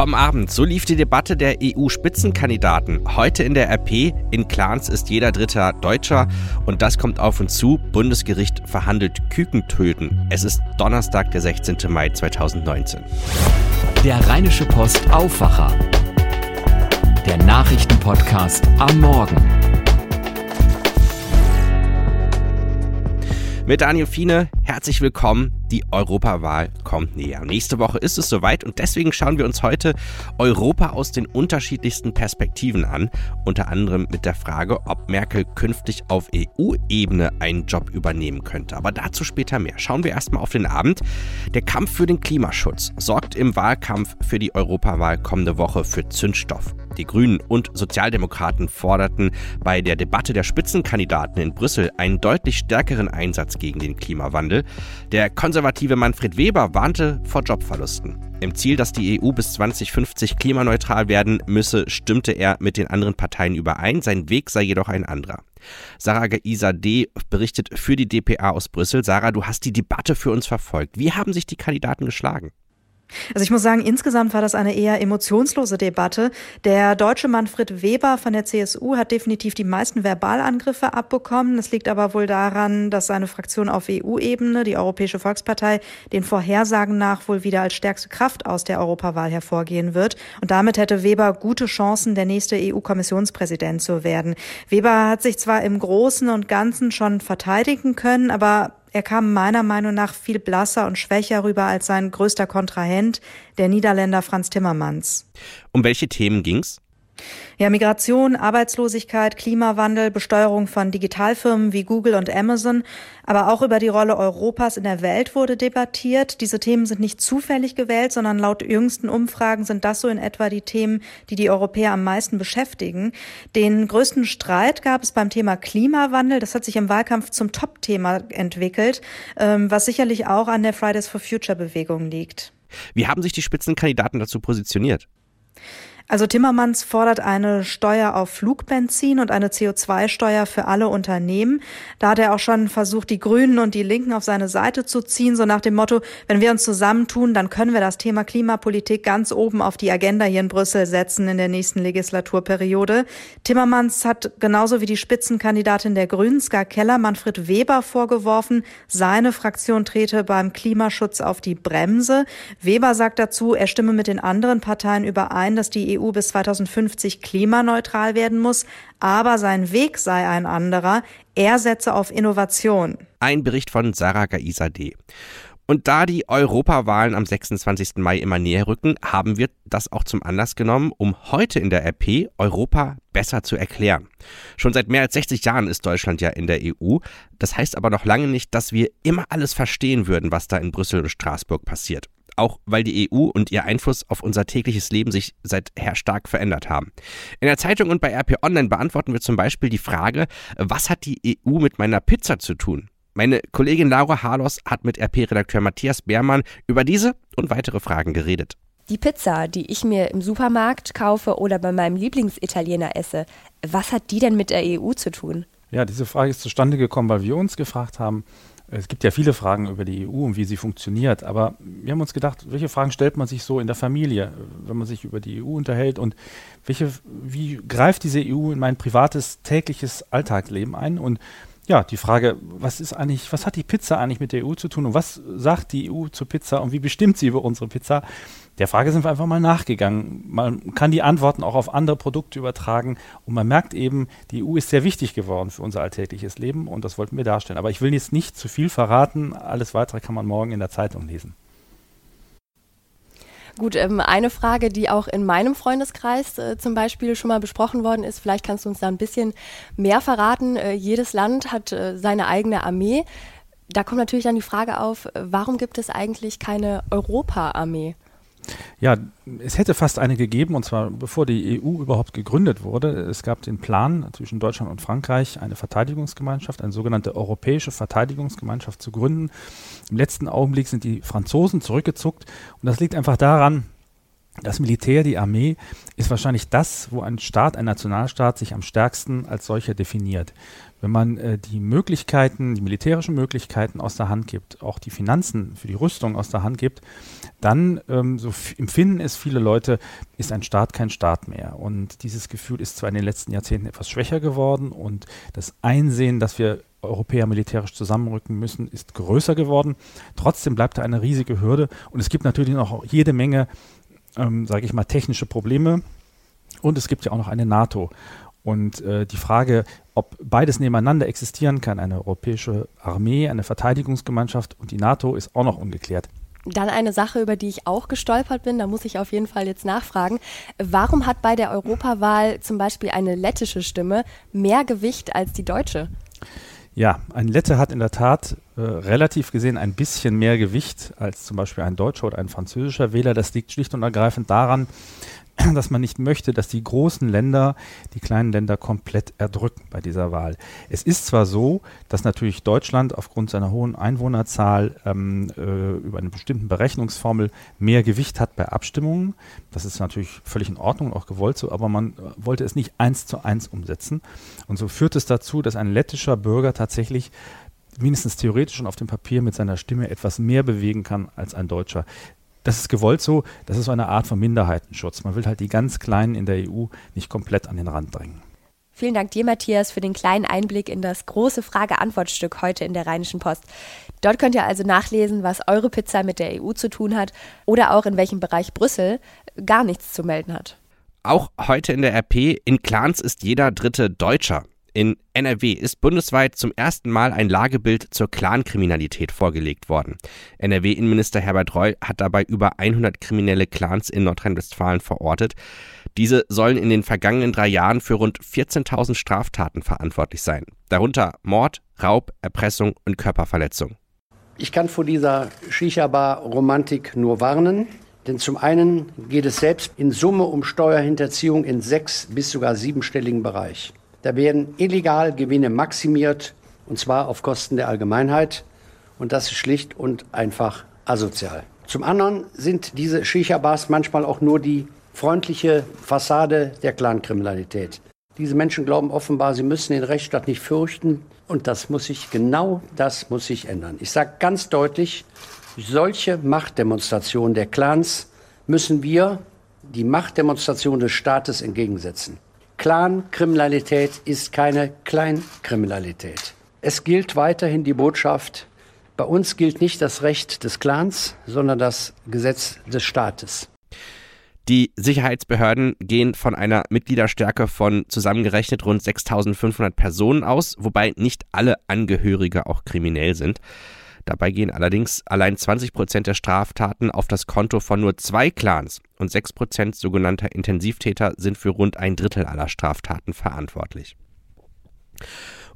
Vom Abend, so lief die Debatte der EU-Spitzenkandidaten. Heute in der RP, in Clans ist jeder Dritter Deutscher und das kommt auf uns zu. Bundesgericht verhandelt Kükentöten. Es ist Donnerstag, der 16. Mai 2019. Der Rheinische Post Aufwacher. Der Nachrichtenpodcast am Morgen. Mit Daniel Fiene, herzlich willkommen. Die Europawahl kommt näher. Nächste Woche ist es soweit und deswegen schauen wir uns heute Europa aus den unterschiedlichsten Perspektiven an. Unter anderem mit der Frage, ob Merkel künftig auf EU-Ebene einen Job übernehmen könnte. Aber dazu später mehr. Schauen wir erstmal auf den Abend. Der Kampf für den Klimaschutz sorgt im Wahlkampf für die Europawahl kommende Woche für Zündstoff. Die Grünen und Sozialdemokraten forderten bei der Debatte der Spitzenkandidaten in Brüssel einen deutlich stärkeren Einsatz gegen den Klimawandel. Der konservative Manfred Weber warnte vor Jobverlusten. Im Ziel, dass die EU bis 2050 klimaneutral werden müsse, stimmte er mit den anderen Parteien überein. Sein Weg sei jedoch ein anderer. Sarah Isa D. berichtet für die DPA aus Brüssel. Sarah, du hast die Debatte für uns verfolgt. Wie haben sich die Kandidaten geschlagen? Also ich muss sagen, insgesamt war das eine eher emotionslose Debatte. Der deutsche Manfred Weber von der CSU hat definitiv die meisten Verbalangriffe abbekommen. Das liegt aber wohl daran, dass seine Fraktion auf EU-Ebene, die Europäische Volkspartei, den Vorhersagen nach wohl wieder als stärkste Kraft aus der Europawahl hervorgehen wird. Und damit hätte Weber gute Chancen, der nächste EU-Kommissionspräsident zu werden. Weber hat sich zwar im Großen und Ganzen schon verteidigen können, aber er kam meiner Meinung nach viel blasser und schwächer rüber als sein größter Kontrahent, der Niederländer Franz Timmermans. Um welche Themen ging's? Ja, Migration, Arbeitslosigkeit, Klimawandel, Besteuerung von Digitalfirmen wie Google und Amazon, aber auch über die Rolle Europas in der Welt wurde debattiert. Diese Themen sind nicht zufällig gewählt, sondern laut jüngsten Umfragen sind das so in etwa die Themen, die die Europäer am meisten beschäftigen. Den größten Streit gab es beim Thema Klimawandel. Das hat sich im Wahlkampf zum Top-Thema entwickelt, ähm, was sicherlich auch an der Fridays for Future Bewegung liegt. Wie haben sich die Spitzenkandidaten dazu positioniert? Also Timmermans fordert eine Steuer auf Flugbenzin und eine CO2-Steuer für alle Unternehmen. Da hat er auch schon versucht, die Grünen und die Linken auf seine Seite zu ziehen, so nach dem Motto, wenn wir uns zusammentun, dann können wir das Thema Klimapolitik ganz oben auf die Agenda hier in Brüssel setzen in der nächsten Legislaturperiode. Timmermans hat genauso wie die Spitzenkandidatin der Grünen, Ska Keller, Manfred Weber vorgeworfen, seine Fraktion trete beim Klimaschutz auf die Bremse. Weber sagt dazu, er stimme mit den anderen Parteien überein, dass die EU EU bis 2050 klimaneutral werden muss, aber sein Weg sei ein anderer. Er setze auf Innovation. Ein Bericht von Sarah Gaisa D. Und da die Europawahlen am 26. Mai immer näher rücken, haben wir das auch zum Anlass genommen, um heute in der RP Europa besser zu erklären. Schon seit mehr als 60 Jahren ist Deutschland ja in der EU. Das heißt aber noch lange nicht, dass wir immer alles verstehen würden, was da in Brüssel und Straßburg passiert auch weil die EU und ihr Einfluss auf unser tägliches Leben sich seither stark verändert haben. In der Zeitung und bei RP Online beantworten wir zum Beispiel die Frage, was hat die EU mit meiner Pizza zu tun? Meine Kollegin Laura Harlos hat mit RP-Redakteur Matthias Beermann über diese und weitere Fragen geredet. Die Pizza, die ich mir im Supermarkt kaufe oder bei meinem Lieblingsitaliener esse, was hat die denn mit der EU zu tun? Ja, diese Frage ist zustande gekommen, weil wir uns gefragt haben, es gibt ja viele Fragen über die EU und wie sie funktioniert, aber wir haben uns gedacht, welche Fragen stellt man sich so in der Familie, wenn man sich über die EU unterhält und welche, wie greift diese EU in mein privates, tägliches Alltagsleben ein und ja, die Frage, was ist eigentlich, was hat die Pizza eigentlich mit der EU zu tun und was sagt die EU zur Pizza und wie bestimmt sie über unsere Pizza? Der Frage sind wir einfach mal nachgegangen. Man kann die Antworten auch auf andere Produkte übertragen und man merkt eben, die EU ist sehr wichtig geworden für unser alltägliches Leben und das wollten wir darstellen. Aber ich will jetzt nicht zu viel verraten. Alles weitere kann man morgen in der Zeitung lesen. Gut, ähm, eine Frage, die auch in meinem Freundeskreis äh, zum Beispiel schon mal besprochen worden ist, vielleicht kannst du uns da ein bisschen mehr verraten. Äh, jedes Land hat äh, seine eigene Armee. Da kommt natürlich dann die Frage auf, äh, warum gibt es eigentlich keine Europa-Armee? Ja, es hätte fast eine gegeben, und zwar bevor die EU überhaupt gegründet wurde. Es gab den Plan zwischen Deutschland und Frankreich, eine Verteidigungsgemeinschaft, eine sogenannte europäische Verteidigungsgemeinschaft zu gründen. Im letzten Augenblick sind die Franzosen zurückgezuckt und das liegt einfach daran, das Militär, die Armee, ist wahrscheinlich das, wo ein Staat, ein Nationalstaat sich am stärksten als solcher definiert. Wenn man äh, die Möglichkeiten, die militärischen Möglichkeiten aus der Hand gibt, auch die Finanzen für die Rüstung aus der Hand gibt, dann, ähm, so empfinden es viele Leute, ist ein Staat kein Staat mehr. Und dieses Gefühl ist zwar in den letzten Jahrzehnten etwas schwächer geworden und das Einsehen, dass wir Europäer militärisch zusammenrücken müssen, ist größer geworden. Trotzdem bleibt da eine riesige Hürde und es gibt natürlich noch jede Menge, ähm, sage ich mal, technische Probleme. Und es gibt ja auch noch eine NATO. Und äh, die Frage, ob beides nebeneinander existieren kann, eine europäische Armee, eine Verteidigungsgemeinschaft und die NATO, ist auch noch ungeklärt. Dann eine Sache, über die ich auch gestolpert bin, da muss ich auf jeden Fall jetzt nachfragen. Warum hat bei der Europawahl zum Beispiel eine lettische Stimme mehr Gewicht als die deutsche? Ja, ein Lette hat in der Tat äh, relativ gesehen ein bisschen mehr Gewicht als zum Beispiel ein deutscher oder ein französischer Wähler. Das liegt schlicht und ergreifend daran, dass man nicht möchte, dass die großen Länder die kleinen Länder komplett erdrücken bei dieser Wahl. Es ist zwar so, dass natürlich Deutschland aufgrund seiner hohen Einwohnerzahl ähm, äh, über eine bestimmte Berechnungsformel mehr Gewicht hat bei Abstimmungen. Das ist natürlich völlig in Ordnung, auch gewollt so, aber man äh, wollte es nicht eins zu eins umsetzen. Und so führt es dazu, dass ein lettischer Bürger tatsächlich mindestens theoretisch und auf dem Papier mit seiner Stimme etwas mehr bewegen kann als ein Deutscher das ist gewollt so, das ist so eine Art von Minderheitenschutz. Man will halt die ganz Kleinen in der EU nicht komplett an den Rand drängen. Vielen Dank dir, Matthias, für den kleinen Einblick in das große Frage-Antwort-Stück heute in der Rheinischen Post. Dort könnt ihr also nachlesen, was eure Pizza mit der EU zu tun hat oder auch in welchem Bereich Brüssel gar nichts zu melden hat. Auch heute in der RP, in Clans ist jeder dritte Deutscher. In NRW ist bundesweit zum ersten Mal ein Lagebild zur Clankriminalität vorgelegt worden. NRW-Innenminister Herbert Reul hat dabei über 100 kriminelle Clans in Nordrhein-Westfalen verortet. Diese sollen in den vergangenen drei Jahren für rund 14.000 Straftaten verantwortlich sein. Darunter Mord, Raub, Erpressung und Körperverletzung. Ich kann vor dieser Shisha-Bar-Romantik nur warnen. Denn zum einen geht es selbst in Summe um Steuerhinterziehung in sechs bis sogar siebenstelligen Bereich. Da werden illegal Gewinne maximiert, und zwar auf Kosten der Allgemeinheit. Und das ist schlicht und einfach asozial. Zum anderen sind diese Shisha-Bars manchmal auch nur die freundliche Fassade der Clankriminalität. Diese Menschen glauben offenbar, sie müssen den Rechtsstaat nicht fürchten. Und das muss sich, genau das muss sich ändern. Ich sage ganz deutlich, solche Machtdemonstrationen der Clans müssen wir die Machtdemonstration des Staates entgegensetzen. Clankriminalität ist keine Kleinkriminalität. Es gilt weiterhin die Botschaft, bei uns gilt nicht das Recht des Clans, sondern das Gesetz des Staates. Die Sicherheitsbehörden gehen von einer Mitgliederstärke von zusammengerechnet rund 6500 Personen aus, wobei nicht alle Angehörige auch kriminell sind. Dabei gehen allerdings allein 20 Prozent der Straftaten auf das Konto von nur zwei Clans und 6 Prozent sogenannter Intensivtäter sind für rund ein Drittel aller Straftaten verantwortlich.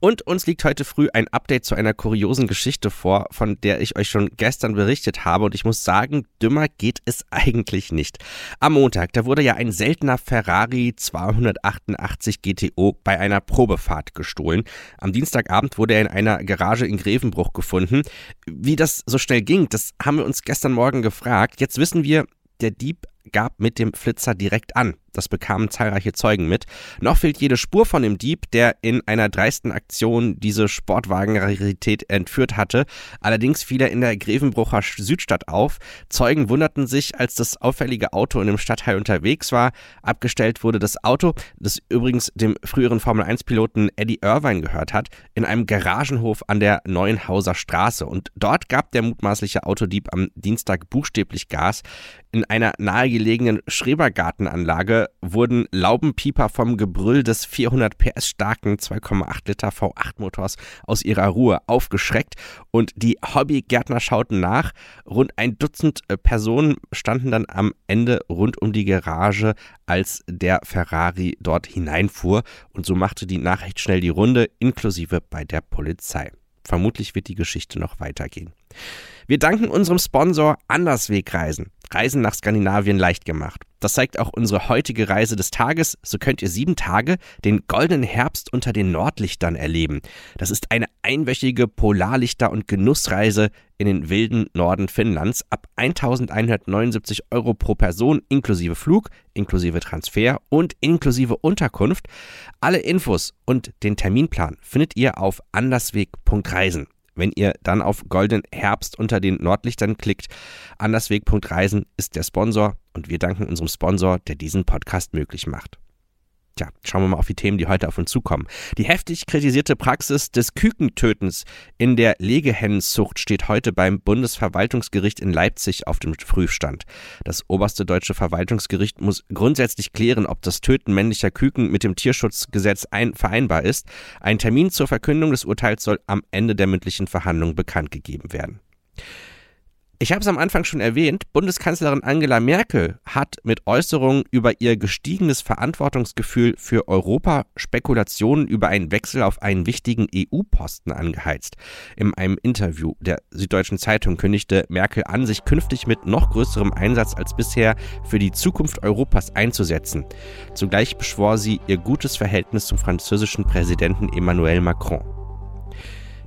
Und uns liegt heute früh ein Update zu einer kuriosen Geschichte vor, von der ich euch schon gestern berichtet habe. Und ich muss sagen, dümmer geht es eigentlich nicht. Am Montag, da wurde ja ein seltener Ferrari 288 GTO bei einer Probefahrt gestohlen. Am Dienstagabend wurde er in einer Garage in Grevenbruch gefunden. Wie das so schnell ging, das haben wir uns gestern Morgen gefragt. Jetzt wissen wir, der Dieb gab mit dem Flitzer direkt an. Das bekamen zahlreiche Zeugen mit. Noch fehlt jede Spur von dem Dieb, der in einer dreisten Aktion diese Sportwagenrarität entführt hatte. Allerdings fiel er in der Grevenbrucher Südstadt auf. Zeugen wunderten sich, als das auffällige Auto in dem Stadtteil unterwegs war. Abgestellt wurde das Auto, das übrigens dem früheren Formel-1-Piloten Eddie Irvine gehört hat, in einem Garagenhof an der Neuenhauser Straße. Und dort gab der mutmaßliche Autodieb am Dienstag buchstäblich Gas. In einer nahegelegenen Schrebergartenanlage wurden Laubenpieper vom Gebrüll des 400 PS starken 2,8 Liter V8 Motors aus ihrer Ruhe aufgeschreckt und die Hobbygärtner schauten nach. Rund ein Dutzend äh, Personen standen dann am Ende rund um die Garage, als der Ferrari dort hineinfuhr und so machte die Nachricht schnell die Runde, inklusive bei der Polizei. Vermutlich wird die Geschichte noch weitergehen. Wir danken unserem Sponsor Anderswegreisen. Reisen nach Skandinavien leicht gemacht. Das zeigt auch unsere heutige Reise des Tages. So könnt ihr sieben Tage den goldenen Herbst unter den Nordlichtern erleben. Das ist eine einwöchige Polarlichter- und Genussreise in den wilden Norden Finnlands ab 1179 Euro pro Person inklusive Flug, inklusive Transfer und inklusive Unterkunft. Alle Infos und den Terminplan findet ihr auf andersweg.reisen. Wenn ihr dann auf Golden Herbst unter den Nordlichtern klickt, andersweg.reisen ist der Sponsor und wir danken unserem Sponsor, der diesen Podcast möglich macht. Tja, schauen wir mal auf die Themen, die heute auf uns zukommen. Die heftig kritisierte Praxis des Kükentötens in der Legehennenzucht steht heute beim Bundesverwaltungsgericht in Leipzig auf dem Prüfstand. Das oberste deutsche Verwaltungsgericht muss grundsätzlich klären, ob das Töten männlicher Küken mit dem Tierschutzgesetz ein vereinbar ist. Ein Termin zur Verkündung des Urteils soll am Ende der mündlichen Verhandlung bekannt gegeben werden. Ich habe es am Anfang schon erwähnt, Bundeskanzlerin Angela Merkel hat mit Äußerungen über ihr gestiegenes Verantwortungsgefühl für Europa Spekulationen über einen Wechsel auf einen wichtigen EU-Posten angeheizt. In einem Interview der Süddeutschen Zeitung kündigte Merkel an, sich künftig mit noch größerem Einsatz als bisher für die Zukunft Europas einzusetzen. Zugleich beschwor sie ihr gutes Verhältnis zum französischen Präsidenten Emmanuel Macron.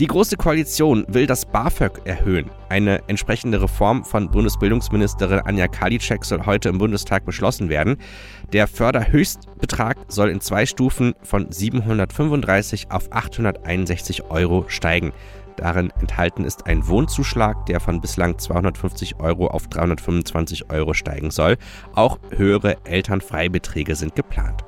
Die Große Koalition will das BAföG erhöhen. Eine entsprechende Reform von Bundesbildungsministerin Anja Karliczek soll heute im Bundestag beschlossen werden. Der Förderhöchstbetrag soll in zwei Stufen von 735 auf 861 Euro steigen. Darin enthalten ist ein Wohnzuschlag, der von bislang 250 Euro auf 325 Euro steigen soll. Auch höhere Elternfreibeträge sind geplant.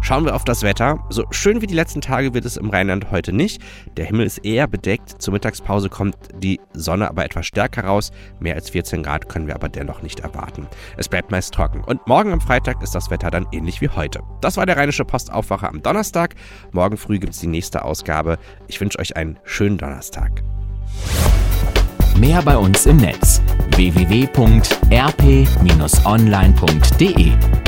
Schauen wir auf das Wetter. So schön wie die letzten Tage wird es im Rheinland heute nicht. Der Himmel ist eher bedeckt. Zur Mittagspause kommt die Sonne aber etwas stärker raus. Mehr als 14 Grad können wir aber dennoch nicht erwarten. Es bleibt meist trocken. Und morgen am Freitag ist das Wetter dann ähnlich wie heute. Das war der Rheinische Postaufwacher am Donnerstag. Morgen früh gibt es die nächste Ausgabe. Ich wünsche euch einen schönen Donnerstag. Mehr bei uns im Netz www.rp-online.de